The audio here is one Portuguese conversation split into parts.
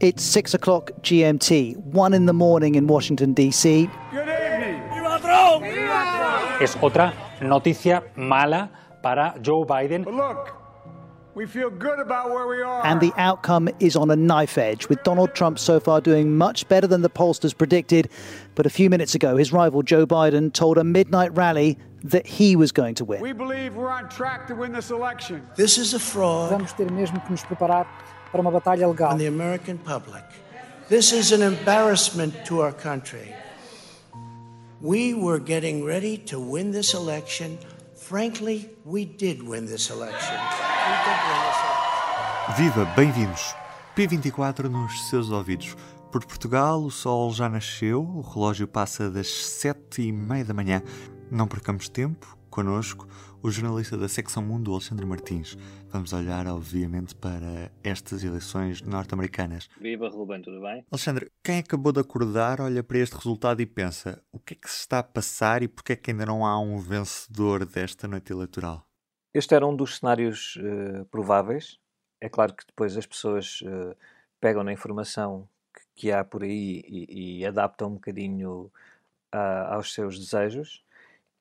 It's six o'clock GMT, one in the morning in Washington, D.C. Es otra noticia mala para Joe Biden. Look, we feel good about where we are. And the outcome is on a knife edge, with Donald Trump so far doing much better than the pollsters predicted. But a few minutes ago, his rival Joe Biden told a midnight rally that he was going to win. we believe we're on track to win this election. This is a fraud Vamos ter mesmo que nos preparar para uma batalha legal. on the American public. This is an embarrassment to our country. We were getting ready to win this election. Frankly, we did win this election. We did win this election. Viva, bem-vindos! P24 nos seus ouvidos. Por Portugal, o sol já nasceu, o relógio passa das sete e meia da manhã. Não percamos tempo, connosco, o jornalista da secção Mundo, Alexandre Martins. Vamos olhar, obviamente, para estas eleições norte-americanas. Viva Ruben, tudo bem? Alexandre, quem acabou de acordar olha para este resultado e pensa: o que é que se está a passar e porque é que ainda não há um vencedor desta noite eleitoral? Este era um dos cenários eh, prováveis. É claro que depois as pessoas eh, pegam na informação que, que há por aí e, e adaptam um bocadinho a- aos seus desejos.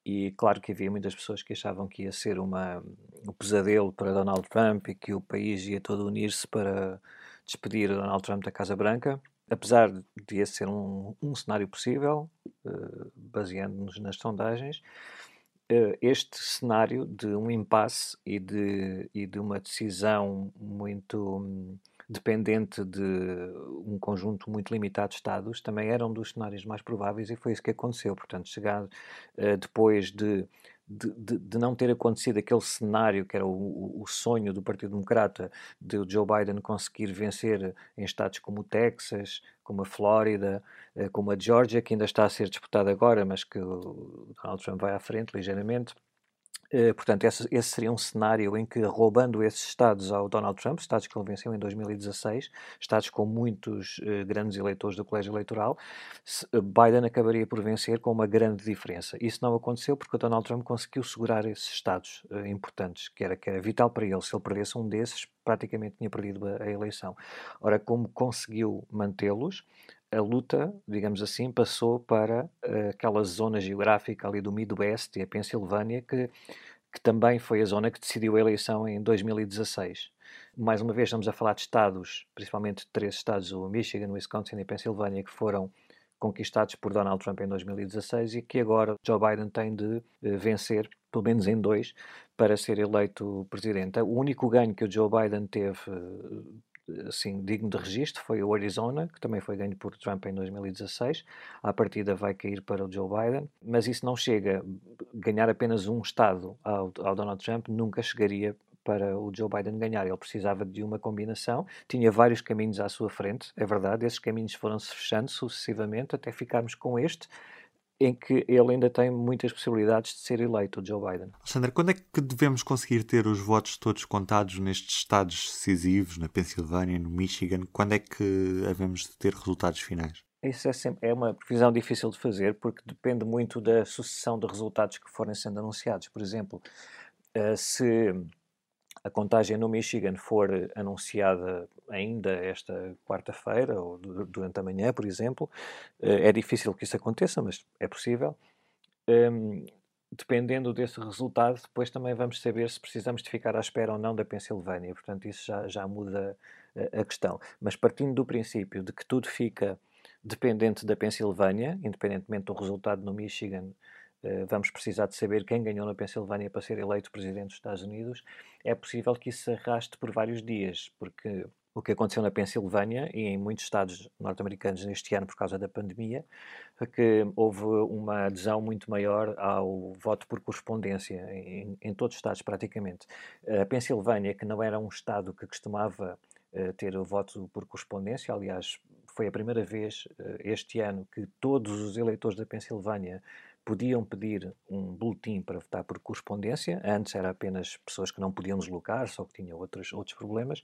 E claro que havia muitas pessoas que achavam que ia ser uma, um pesadelo para Donald Trump e que o país ia todo unir-se para despedir Donald Trump da Casa Branca. Apesar de esse ser um, um cenário possível, eh, baseando-nos nas sondagens, eh, este cenário de um impasse e de, e de uma decisão muito hum, dependente de um conjunto muito limitado de Estados também era um dos cenários mais prováveis e foi isso que aconteceu. Portanto, chegar eh, depois de, de, de- de não ter acontecido aquele cenário que era o, o- sonho do Partido Democrata de Joe Biden conseguir vencer em estados como o Texas, como a Flórida, eh, como a Georgia, que ainda está a ser disputada agora, mas que Donald Trump vai à frente ligeiramente. Eh, portanto, esse, esse seria um cenário em que, roubando esses estados ao Donald Trump, estados que ele venceu em 2016, estados com muitos eh, grandes eleitores do colégio eleitoral, eh, Biden acabaria por vencer com uma grande diferença. Isso não aconteceu porque o Donald Trump conseguiu segurar esses estados eh, importantes, que era, que era vital para ele. Se ele perdesse um desses, praticamente tinha perdido a, a eleição. Ora, como conseguiu mantê-los, a luta, digamos assim, passou para eh, aquela zona geográfica ali do Midwest e a Pensilvânia, que, que também foi a zona que decidiu a eleição em 2016. Mais uma vez, estamos a falar de estados, principalmente três estados, o Michigan, Wisconsin e Pensilvânia, que foram conquistados por Donald Trump em 2016 e que agora Joe Biden tem de eh, vencer, pelo menos em dois, para ser eleito presidente. O único ganho que o Joe Biden teve eh, assim, digno de registro foi o Arizona, que também foi ganho por Trump em 2016. À partida vai cair para o Joe Biden, mas isso não chega. Ganhar apenas um estado ao, ao Donald Trump nunca chegaria para o Joe Biden ganhar. Ele precisava de uma combinação, tinha vários caminhos à sua frente, é verdade, esses caminhos foram-se fechando sucessivamente até ficarmos com este, em que ele ainda tem muitas possibilidades de ser eleito, o Joe Biden. Alexandre, quando é que devemos conseguir ter os votos todos contados nestes estados decisivos, na Pensilvânia, no Michigan? Quando é que havemos de ter resultados finais? Isso é, sempre, é uma previsão difícil de fazer porque depende muito da sucessão de resultados que forem sendo anunciados. Por exemplo, eh, se a contagem no Michigan for anunciada ainda esta quarta-feira ou du- durante a manhã, por exemplo, eh, é difícil que isso aconteça, mas é possível. Hum, dependendo desse resultado, depois também vamos saber se precisamos de ficar à espera ou não da Pensilvânia. Portanto, isso já, já muda eh, a questão. Mas partindo do princípio de que tudo fica dependente da Pensilvânia, independentemente do resultado no Michigan, vamos precisar de saber quem ganhou na Pensilvânia para ser eleito presidente dos Estados Unidos, é possível que isso se arraste por vários dias, porque o que aconteceu na Pensilvânia e em muitos estados norte-americanos neste ano por causa da pandemia, foi que houve uma adesão muito maior ao voto por correspondência em, em todos os estados praticamente. A Pensilvânia, que não era um estado que costumava ter o voto por correspondência. Aliás, foi a primeira vez este ano que todos os eleitores da Pensilvânia podiam pedir um boletim para votar por correspondência. Antes era apenas pessoas que não podiam deslocar, só que tinham outros, outros problemas.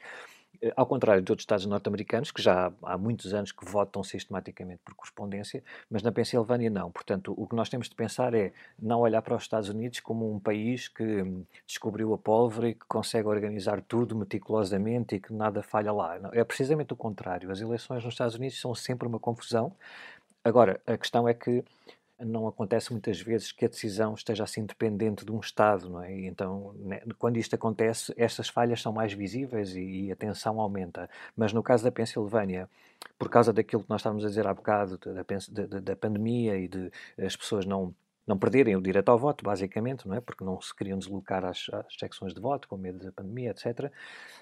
Eh, ao contrário de outros estados norte-americanos, que já há muitos anos que votam sistematicamente por correspondência, mas na Pensilvânia não. Portanto, o que nós temos de pensar é não olhar para os Estados Unidos como um país que hum, descobriu a pólvora e que consegue organizar tudo meticulosamente e que nada falha lá. É precisamente o contrário. As eleições nos Estados Unidos são sempre uma confusão. Agora, a questão é que não acontece muitas vezes que a decisão esteja assim dependente de um Estado, não é? E então, né, quando isto acontece, estas falhas são mais visíveis e, e, a tensão aumenta. Mas no caso da Pensilvânia, por causa daquilo que nós estávamos a dizer há bocado, da, da, da pandemia e de as pessoas não não perderem o direito ao voto, basicamente, não é? Porque não se queriam deslocar às, às secções de voto, com medo da pandemia, etc.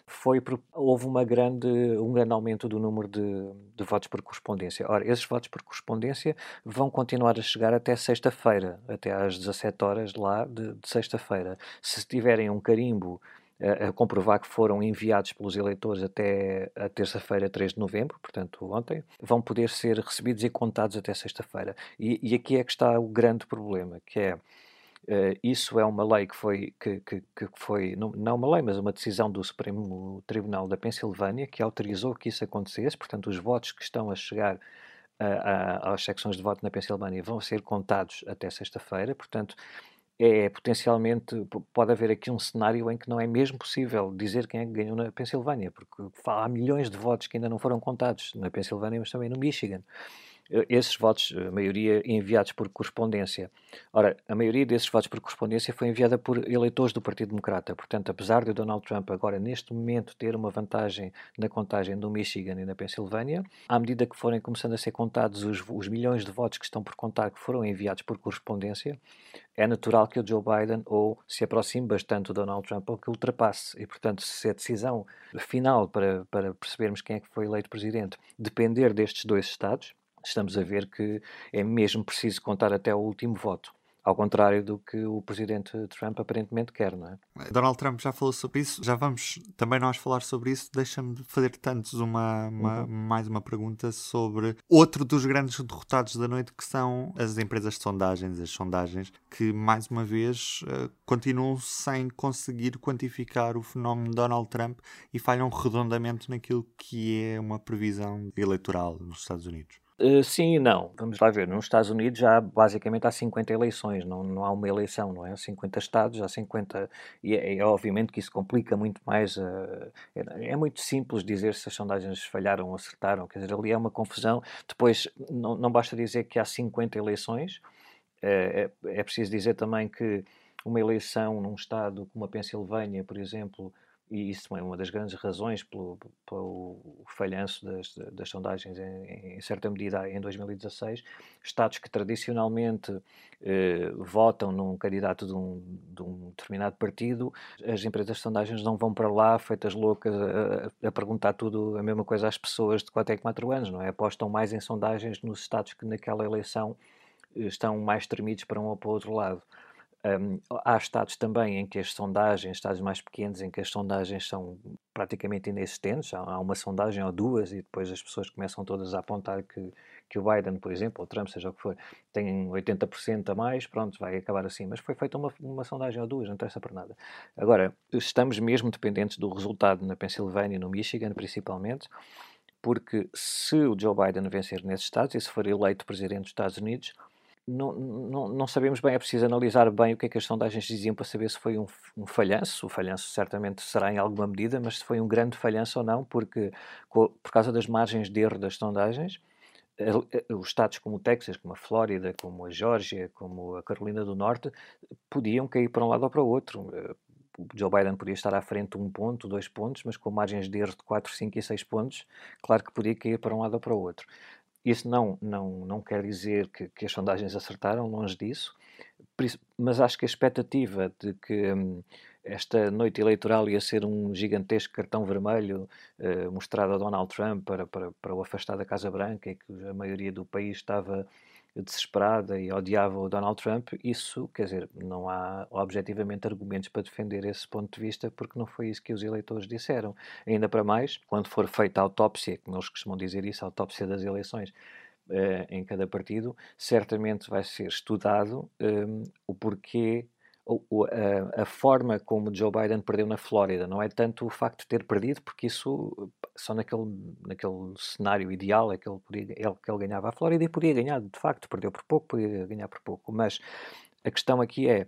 Foi houve uma grande, um grande aumento do número de, de votos por correspondência. Ora, esses votos por correspondência vão continuar a chegar até sexta-feira, até às 17 horas lá de, de sexta-feira. Se tiverem um carimbo a, comprovar que foram enviados pelos eleitores até a terça-feira, 3 de novembro, portanto ontem, vão poder ser recebidos e contados até sexta-feira. E, e, aqui é que está o grande problema, que é Uh, isso é uma lei que foi, que, que, que, foi não, não uma lei, mas uma decisão do Supremo Tribunal da Pensilvânia que autorizou que isso acontecesse. Portanto, os votos que estão a chegar uh, às secções de voto na Pensilvânia vão ser contados até sexta-feira. Portanto, é potencialmente, pode haver aqui um cenário em que não é mesmo possível dizer quem é que ganhou na Pensilvânia, porque há milhões de votos que ainda não foram contados na Pensilvânia, mas também no Michigan. Eh, esses votos, a maioria enviados por correspondência. Ora, a maioria desses votos por correspondência foi enviada por eleitores do Partido Democrata. Portanto, apesar de Donald Trump agora, neste momento, ter uma vantagem na contagem do Michigan e na Pensilvânia, à medida que forem começando a ser contados os, os milhões de votos que estão por contar que foram enviados por correspondência, é natural que o Joe Biden ou se aproxime bastante do Donald Trump ou que ultrapasse. E, portanto, se a decisão final para, para percebermos quem é que foi eleito presidente depender destes dois Estados, estamos a ver que é mesmo preciso contar até o último voto. Ao contrário do que o presidente Trump aparentemente quer, não é? Donald Trump já falou sobre isso, já vamos também nós falar sobre isso. Deixa-me fazer tantos uma, uma uhum. mais uma pergunta sobre outro dos grandes derrotados da noite, que são as empresas de sondagens, as sondagens, que mais uma vez uh, continuam sem conseguir quantificar o fenómeno Donald Trump e falham redondamente naquilo que é uma previsão eleitoral nos Estados Unidos. Uh, sim e não. Vamos lá ver. Nos Estados Unidos já basicamente há 50 eleições, não, não há uma eleição, não é? Há 50 estados, há 50. E é, é obviamente que isso complica muito mais. Uh, é, é, muito simples dizer se as sondagens falharam ou acertaram. Quer dizer, ali é uma confusão. Depois, não, não basta dizer que há 50 eleições, é, é, é preciso dizer também que uma eleição num estado como a Pensilvânia, por exemplo, e isso é uma das grandes razões pelo, pelo falhanço das, das sondagens em, em, certa medida em 2016, Estados que tradicionalmente eh, votam num candidato de um, de um, determinado partido, as empresas de sondagens não vão para lá feitas loucas a, a, perguntar tudo a mesma coisa às pessoas de 4 em 4 anos, não é? Apostam mais em sondagens nos Estados que naquela eleição eh, estão mais tremidos para um ou para o outro lado. Um, há estados também em que as sondagens, estados mais pequenos, em que as sondagens são praticamente inexistentes. Há, há uma sondagem ou duas e depois as pessoas começam todas a apontar que, que o Biden, por exemplo, ou Trump, seja o que for, tem 80% a mais, pronto, vai acabar assim. Mas foi feita uma, uma sondagem ou duas, não interessa para nada. Agora, estamos mesmo dependentes do resultado na Pensilvânia e no Michigan, principalmente, porque se o Joe Biden vencer nesses estados e se for eleito presidente dos Estados Unidos, não, não, não, sabemos bem, é preciso analisar bem o que é que as sondagens diziam para saber se foi um, um, falhanço. O falhanço certamente será em alguma medida, mas se foi um grande falhanço ou não, porque por causa das margens de erro das sondagens, os estados como o Texas, como a Flórida, como a Geórgia, como a Carolina do Norte, podiam cair para um lado ou para o outro. Eh, o Joe Biden podia estar à frente um ponto, dois pontos, mas com margens de erro de 4, 5 e 6 pontos, claro que podia cair para um lado ou para o outro. Isso não, não, não quer dizer que, que as sondagens acertaram, longe disso, mas acho que a expectativa de que hum, esta noite eleitoral ia ser um gigantesco cartão vermelho uh, mostrado a Donald Trump para, para, para o afastar da Casa Branca e que a maioria do país estava desesperada e odiava o Donald Trump, isso, quer dizer, não há objetivamente argumentos para defender esse ponto de vista, porque não foi isso que os eleitores disseram. Ainda para mais, quando for feita a autópsia, como eles costumam dizer isso, a autópsia das eleições, eh, em cada partido, certamente vai ser estudado um, o porquê a, a, forma como Joe Biden perdeu na Flórida não é tanto o facto de ter perdido, porque isso só naquele, naquele cenário ideal é que ele, podia, ele, que ele ganhava a Flórida e podia ganhar, de facto, perdeu por pouco, podia ganhar por pouco. Mas a questão aqui é.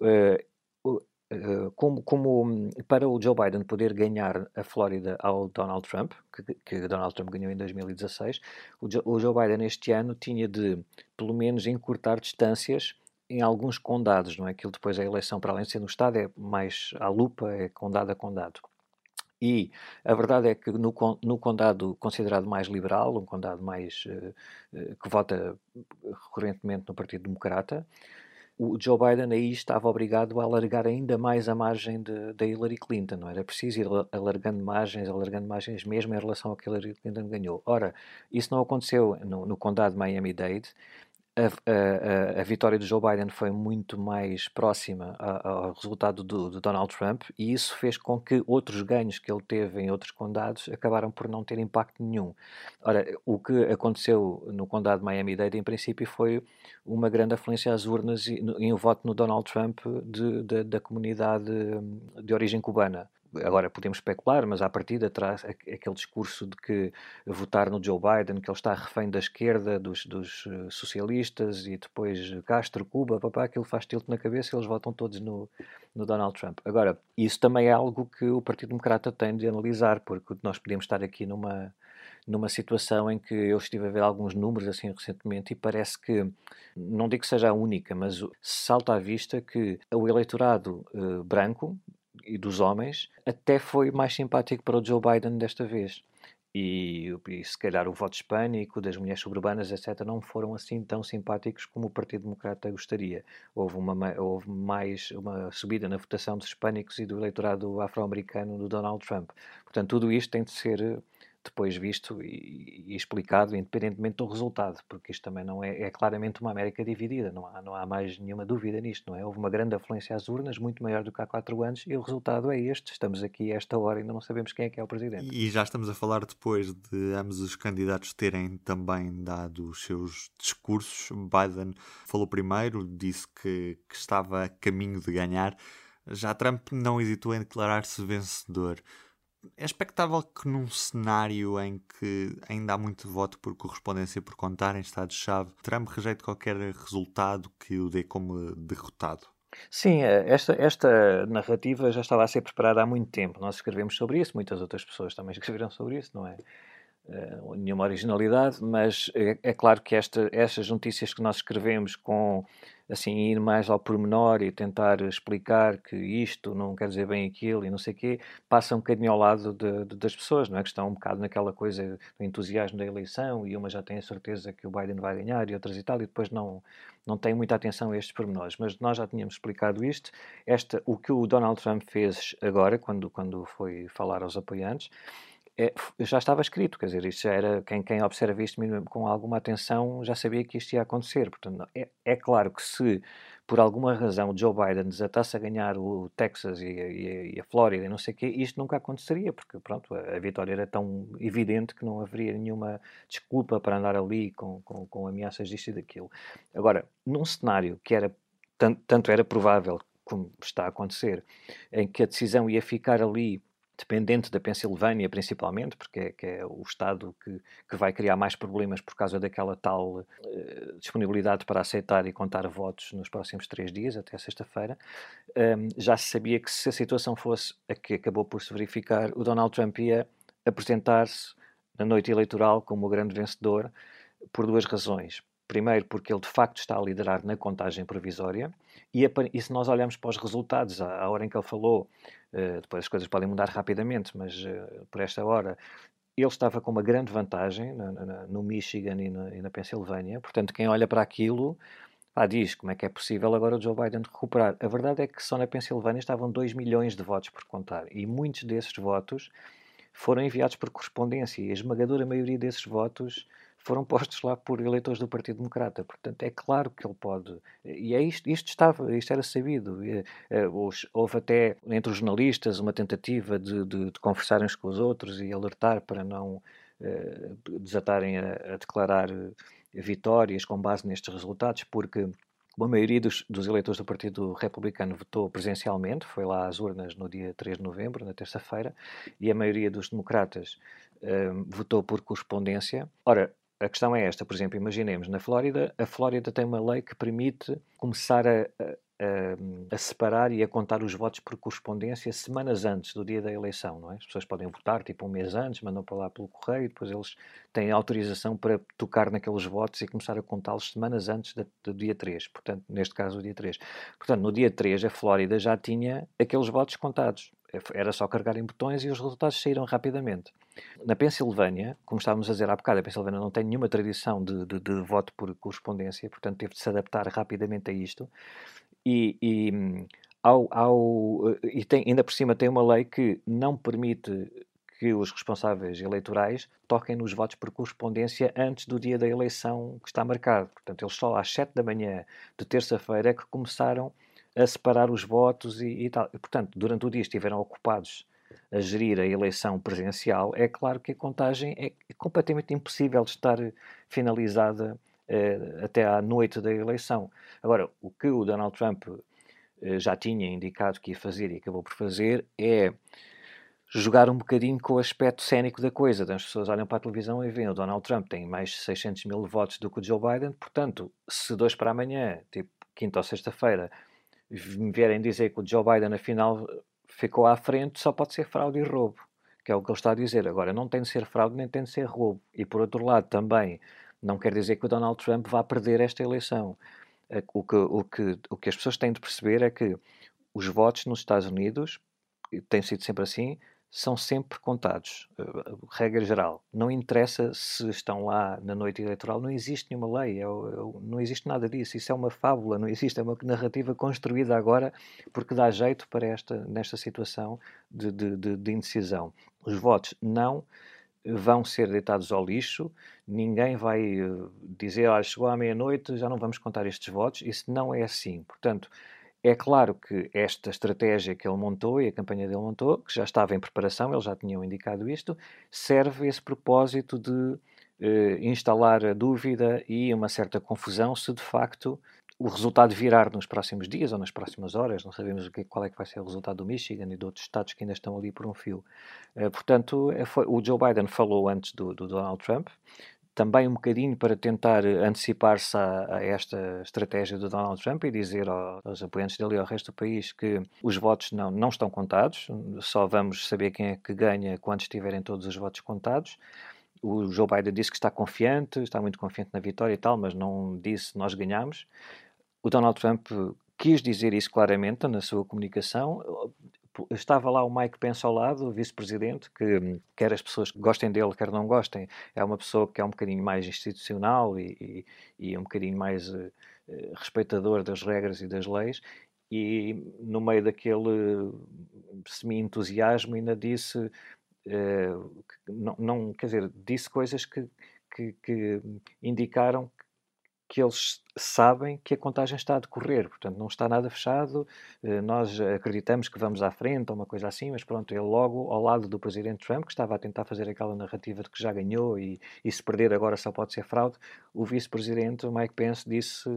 Uh, uh, como, como, para o Joe Biden poder ganhar a Flórida ao Donald Trump, que, que Donald Trump ganhou em 2016, o Joe, o Joe Biden este ano tinha de, pelo menos, encurtar distâncias em alguns condados, não é? Aquilo depois a eleição, para além de ser no Estado, é mais à lupa, é condado a condado. E a verdade é que no, no condado considerado mais liberal, um condado mais uh, que vota recorrentemente no Partido Democrata, o Joe Biden aí estava obrigado a alargar ainda mais a margem da Hillary Clinton. Não era preciso ir alargando margens, alargando margens mesmo em relação ao que Hillary Clinton ganhou. Ora, isso não aconteceu no, no condado de Miami-Dade a, a, a, vitória de Joe Biden foi muito mais próxima ao resultado do, do, Donald Trump e isso fez com que outros ganhos que ele teve em outros condados acabaram por não ter impacto nenhum. Ora, o que aconteceu no condado de Miami-Dade, em princípio, foi uma grande afluência às urnas e, em um voto no Donald Trump de, de, da comunidade de origem cubana agora podemos especular, mas à partida traz aquele discurso de que votar no Joe Biden, que ele está refém da esquerda, dos, dos eh, socialistas e depois Castro, Cuba, papá, aquilo faz tilt na cabeça e eles votam todos no, no Donald Trump. Agora, isso também é algo que o Partido Democrata tem de analisar, porque nós podemos estar aqui numa numa situação em que eu estive a ver alguns números assim recentemente e parece que, não digo que seja a única, mas salta à vista que o eleitorado uh, branco, e dos homens, até foi mais simpático para o Joe Biden desta vez. E, e, se calhar o voto hispânico das mulheres suburbanas, etc., não foram assim tão simpáticos como o Partido Democrata gostaria. Houve, uma, houve mais uma subida na votação dos hispânicos e do eleitorado afro-americano do Donald Trump. Portanto, tudo isto tem de ser depois visto e, e, explicado, independentemente do resultado, porque isto também não é, é, claramente uma América dividida, não há, não há mais nenhuma dúvida nisto, não é? Houve uma grande afluência às urnas, muito maior do que há quatro anos, e o resultado é este. Estamos aqui a esta hora e ainda não sabemos quem é que é o presidente. E já estamos a falar depois de ambos os candidatos terem também dado os seus discursos. Biden falou primeiro, disse que, que estava a caminho de ganhar. Já Trump não hesitou em declarar-se vencedor. É expectável que num cenário em que ainda há muito voto por correspondência por contar em Estados-chave, Trump rejeite qualquer resultado que o dê como derrotado? Sim, eh, esta, esta narrativa já estava a ser preparada há muito tempo. Nós escrevemos sobre isso, muitas outras pessoas também escreveram sobre isso, não é? Uh, nenhuma originalidade, mas é, é, claro que esta, estas notícias que nós escrevemos com assim ir mais ao pormenor e tentar explicar que isto não quer dizer bem aquilo e não sei o quê, passa um bocadinho ao lado de, de, das pessoas, não é? Que estão um bocado naquela coisa do entusiasmo da eleição e uma já tem a certeza que o Biden vai ganhar e outras e tal, e depois não, não tem muita atenção a estes pormenores. Mas nós já tínhamos explicado isto. Esta, o que o Donald Trump fez agora, quando, quando foi falar aos apoiantes, é, já estava escrito, quer dizer, isso já era, quem, quem observa isto com alguma atenção já sabia que isto ia acontecer. Portanto, é, é claro que se por alguma razão Joe Biden desatasse a ganhar o Texas e, e, e a Flórida e não sei o quê, isto nunca aconteceria, porque pronto, a, a, vitória era tão evidente que não haveria nenhuma desculpa para andar ali com, com, com ameaças disto e daquilo. Agora, num cenário que era tanto, tanto era provável como está a acontecer, em que a decisão ia ficar ali dependente da Pensilvânia, principalmente, porque é, que é o estado que, que vai criar mais problemas por causa daquela tal uh, disponibilidade para aceitar e contar votos nos próximos três dias, até sexta-feira. Um, já se sabia que se a situação fosse a que acabou por se verificar, o Donald Trump ia apresentar-se na noite eleitoral como o grande vencedor por duas razões. Primeiro, porque ele de facto está a liderar na contagem provisória, e, e se nós olharmos para os resultados, à, à hora em que ele falou, uh, depois as coisas podem mudar rapidamente, mas uh, por esta hora, ele estava com uma grande vantagem na, na, no Michigan e na, e na Pensilvânia, portanto, quem olha para aquilo ah, diz como é que é possível agora o Joe Biden recuperar. A verdade é que só na Pensilvânia estavam 2 milhões de votos por contar, e muitos desses votos foram enviados por correspondência, e a esmagadora maioria desses votos foram postos lá por eleitores do Partido Democrata. Portanto, é claro que ele pode. E é isto, isto estava, isto era sabido. E, uh, houve até entre os jornalistas uma tentativa de, de, de conversarem uns com os outros e alertar para não uh, desatarem a, a declarar vitórias com base nestes resultados, porque a maioria dos, dos, eleitores do Partido Republicano votou presencialmente, foi lá às urnas no dia 3 de novembro, na terça-feira, e a maioria dos democratas uh, votou por correspondência. Ora, a questão é esta, por exemplo, imaginemos, na Flórida, a Flórida tem uma lei que permite começar a, a, a, separar e a contar os votos por correspondência semanas antes do dia da eleição, não é? As pessoas podem votar tipo um mês antes, mandam para lá pelo correio, depois eles têm autorização para tocar naqueles votos e começar a contá-los semanas antes do, do dia 3, portanto, neste caso o dia 3. Portanto, no dia 3 a Flórida já tinha aqueles votos contados. Era só carregar em botões e os resultados saíram rapidamente. Na Pensilvânia, como estávamos a dizer há bocado, a Pensilvânia não tem nenhuma tradição de, de, de voto por correspondência, portanto teve de se adaptar rapidamente a isto e, e, ao, ao, e tem, ainda por cima tem uma lei que não permite que os responsáveis eleitorais toquem nos votos por correspondência antes do dia da eleição que está marcado. Portanto, eles só às 7 da manhã de terça-feira é que começaram a separar os votos e, e tal. E, portanto, durante o dia estiveram ocupados a gerir a eleição presencial. É claro que a contagem é completamente impossível de estar finalizada eh, até à noite da eleição. Agora, o que o Donald Trump eh, já tinha indicado que ia fazer e acabou por fazer é jogar um bocadinho com o aspecto cénico da coisa. Então, as pessoas olham para a televisão e veem o Donald Trump tem mais de 600 mil votos do que o Joe Biden, portanto, se dois para amanhã, tipo quinta ou sexta-feira, me vierem dizer que o Joe Biden afinal ficou à frente, só pode ser fraude e roubo, que é o que ele está a dizer. Agora, não tem de ser fraude nem tem de ser roubo. E por outro lado, também não quer dizer que o Donald Trump vá perder esta eleição. O que, o que, o que as pessoas têm de perceber é que os votos nos Estados Unidos, tem sido sempre assim, são sempre contados, eh, regra geral. Não interessa se estão lá na noite eleitoral, não existe nenhuma lei, é, é, não existe nada disso. Isso é uma fábula, não existe, é uma narrativa construída agora porque dá jeito para esta, nesta situação de, de, de, de indecisão. Os votos não vão ser deitados ao lixo, ninguém vai uh, dizer, ah, chegou à meia-noite, já não vamos contar estes votos, isso não é assim. Portanto, é claro que esta estratégia que ele montou e a campanha dele montou, que já estava em preparação, eles já tinham indicado isto, serve esse propósito de uh, instalar a dúvida e uma certa confusão se de facto o resultado virar nos próximos dias ou nas próximas horas, não sabemos qual é que vai ser o resultado do Michigan e de outros estados que ainda estão ali por um fio. Uh, portanto, foi, o Joe Biden falou antes do, do, Donald Trump, também um bocadinho para tentar antecipar-se a, a, esta estratégia do Donald Trump e dizer aos apoiantes dele e ao resto do país que os votos não, não estão contados, só vamos saber quem é que ganha quando estiverem todos os votos contados o Joe Biden disse que está confiante, está muito confiante na vitória e tal, mas não disse nós ganhamos o Donald Trump quis dizer isso claramente na sua comunicação. Estava lá o Mike Pence ao lado, o vice-presidente, que quer as pessoas gostem dele, quer não gostem, é uma pessoa que é um bocadinho mais institucional e, e, e um bocadinho mais uh, respeitador das regras e das leis. E no meio daquele semi-entusiasmo ainda disse, uh, não, não, quer dizer, disse coisas que, que, que indicaram que eles sabem que a contagem está a decorrer, portanto não está nada fechado, eh, nós acreditamos que vamos à frente ou uma coisa assim, mas pronto, ele logo ao lado do presidente Trump, que estava a tentar fazer aquela narrativa de que já ganhou e, e se perder agora só pode ser fraude, o vice-presidente Mike Pence disse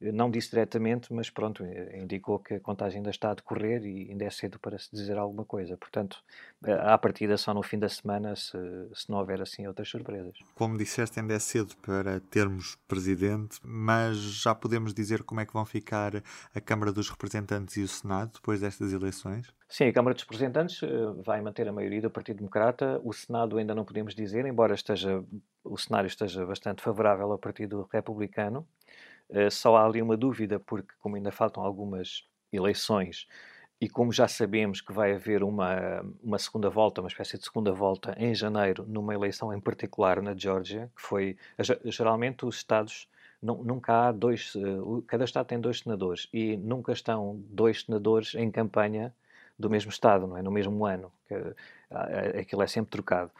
não disse diretamente, mas pronto, eh, indicou que a contagem ainda está a decorrer e ainda é cedo para se dizer alguma coisa. Portanto, eh, à partida só no fim da semana, se, se não houver assim outras surpresas. Como disseste, ainda é cedo para termos presidente, mas já podemos dizer como é que vão ficar a Câmara dos Representantes e o Senado depois destas eleições? Sim, a Câmara dos Representantes eh, vai manter a maioria do Partido Democrata. O Senado ainda não podemos dizer, embora esteja, o cenário esteja bastante favorável ao Partido Republicano. Eh, só há ali uma dúvida, porque como ainda faltam algumas eleições e como já sabemos que vai haver uma, uma segunda volta, uma espécie de segunda volta em janeiro, numa eleição em particular na Geórgia, que foi geralmente os estados nunca há dois, uh, cada estado tem dois senadores e nunca estão dois senadores em campanha do mesmo estado, não é, no mesmo ano. Que aquilo é sempre trocado.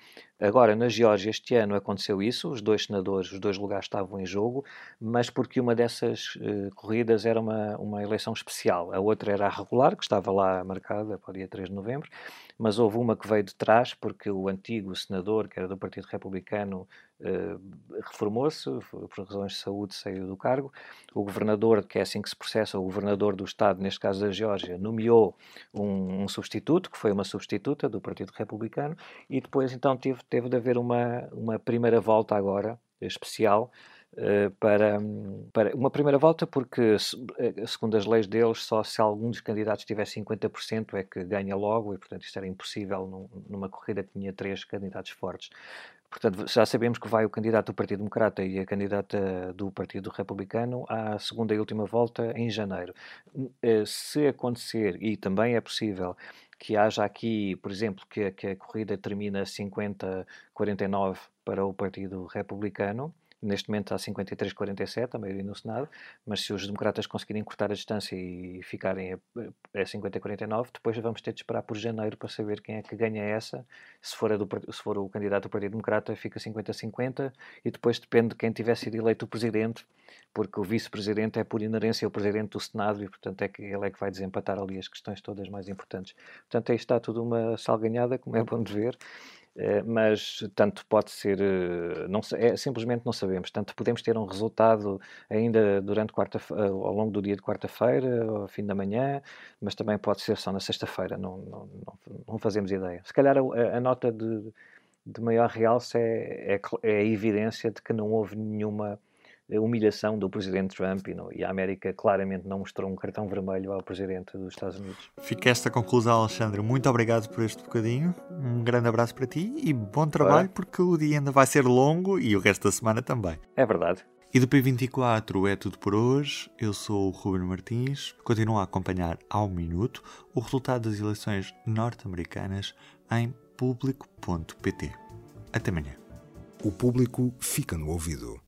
Agora, na Geórgia, este ano aconteceu isso, os dois senadores, os dois lugares estavam em jogo, mas porque uma dessas uh, corridas era uma, uma eleição especial, a outra era a regular, que estava lá marcada para o dia 3 de novembro, mas houve uma que veio de trás, porque o antigo senador, que era do Partido Republicano, uh, reformou-se, por razões de saúde saiu do cargo, o governador, que é assim que se processa, o governador do Estado, neste caso da Geórgia, nomeou um, um substituto, que foi uma substituta do Partido Republicano, e depois então teve teve de haver uma, uma primeira volta agora, especial, uh, para, para uma primeira volta, porque, eh, segundo as leis deles, só se algum dos candidatos tiver 50% é que ganha logo, e portanto isto era impossível num, numa corrida que tinha três candidatos fortes. Portanto, já sabemos que vai o candidato do Partido Democrata e a candidata do Partido Republicano à segunda e última volta em janeiro. Eh, se acontecer, e também é possível, que haja aqui, por exemplo, que, que a corrida termina 50-49 para o Partido Republicano, neste momento há 53-47, a maioria no Senado, mas se os democratas conseguirem cortar a distância e ficarem a, a 50-49, depois vamos ter de esperar por janeiro para saber quem é que ganha essa. Se for, do, se for o candidato do Partido Democrata, fica 50-50 e depois depende de quem tiver sido eleito o presidente, porque o vice-presidente é por inerência o presidente do Senado e, portanto, é que ele é que vai desempatar ali as questões todas mais importantes. Portanto, aí está tudo uma salganhada, como é bom de ver. Eh, mas tanto pode ser, eh, não, é, simplesmente não sabemos. Tanto podemos ter um resultado ainda durante quarta, eh, ao longo do dia de quarta-feira, ao fim da manhã, mas também pode ser só na sexta-feira, não, não, não, fazemos ideia. Se calhar a, a nota de, de maior realce é, é, é, a evidência de que não houve nenhuma a humilhação do presidente Trump e, não, e, a América claramente não mostrou um cartão vermelho ao presidente dos Estados Unidos. Fica esta conclusão, Alexandre. Muito obrigado por este bocadinho. Um grande abraço para ti e bom trabalho, porque o dia ainda vai ser longo e o resto da semana também. É verdade. E do P24 é tudo por hoje. Eu sou o Ruben Martins. Continuo a acompanhar ao minuto o resultado das eleições norte-americanas em público.pt. Até amanhã. O público fica no ouvido.